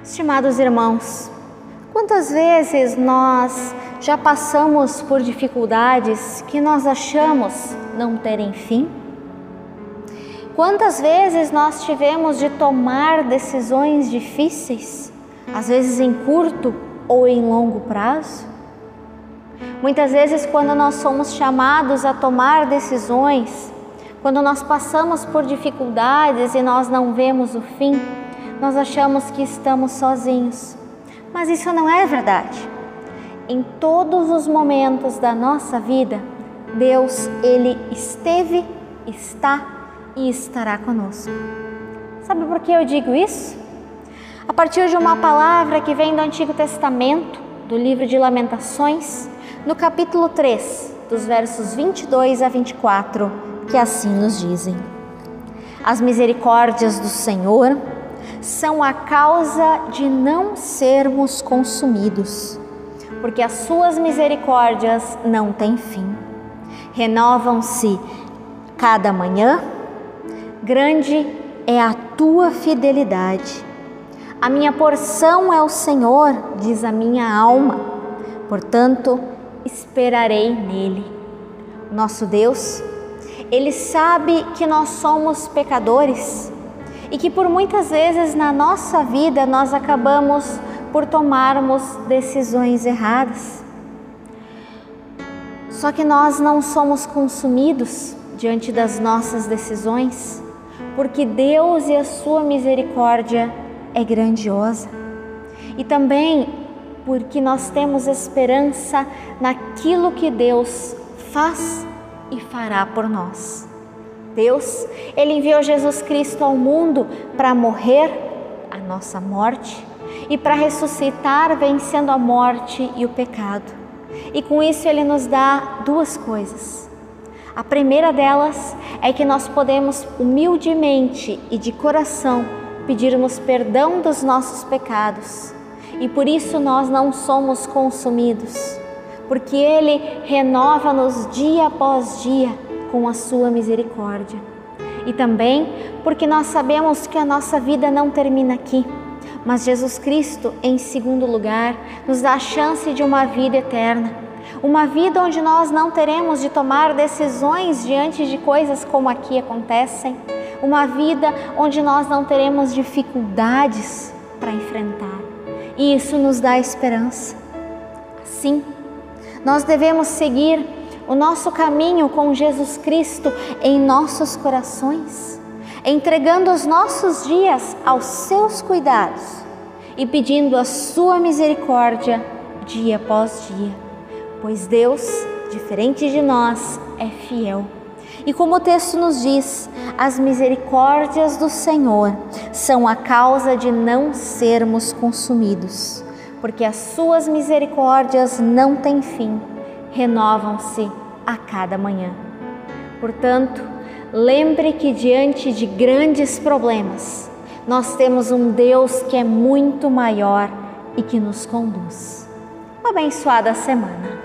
Estimados irmãos, quantas vezes nós já passamos por dificuldades que nós achamos não terem fim? Quantas vezes nós tivemos de tomar decisões difíceis, às vezes em curto ou em longo prazo? Muitas vezes, quando nós somos chamados a tomar decisões, quando nós passamos por dificuldades e nós não vemos o fim, nós achamos que estamos sozinhos. Mas isso não é verdade. Em todos os momentos da nossa vida, Deus, ele esteve, está e estará conosco. Sabe por que eu digo isso? A partir de uma palavra que vem do Antigo Testamento, do livro de Lamentações, no capítulo 3, dos versos 22 a 24, que assim nos dizem: As misericórdias do Senhor são a causa de não sermos consumidos, porque as suas misericórdias não têm fim. Renovam-se cada manhã Grande é a tua fidelidade. A minha porção é o Senhor, diz a minha alma, portanto, esperarei nele. Nosso Deus, ele sabe que nós somos pecadores e que por muitas vezes na nossa vida nós acabamos por tomarmos decisões erradas. Só que nós não somos consumidos diante das nossas decisões porque Deus e a sua misericórdia é grandiosa. E também porque nós temos esperança naquilo que Deus faz e fará por nós. Deus, ele enviou Jesus Cristo ao mundo para morrer a nossa morte e para ressuscitar vencendo a morte e o pecado. E com isso ele nos dá duas coisas: a primeira delas é que nós podemos humildemente e de coração pedirmos perdão dos nossos pecados. E por isso nós não somos consumidos, porque Ele renova-nos dia após dia com a Sua misericórdia. E também porque nós sabemos que a nossa vida não termina aqui, mas Jesus Cristo, em segundo lugar, nos dá a chance de uma vida eterna uma vida onde nós não teremos de tomar decisões diante de coisas como aqui acontecem. Uma vida onde nós não teremos dificuldades para enfrentar. E isso nos dá esperança. Sim, nós devemos seguir o nosso caminho com Jesus Cristo em nossos corações, entregando os nossos dias aos seus cuidados e pedindo a sua misericórdia dia após dia pois Deus, diferente de nós, é fiel. E como o texto nos diz, as misericórdias do Senhor são a causa de não sermos consumidos, porque as suas misericórdias não têm fim, renovam-se a cada manhã. Portanto, lembre que diante de grandes problemas, nós temos um Deus que é muito maior e que nos conduz. Uma abençoada semana.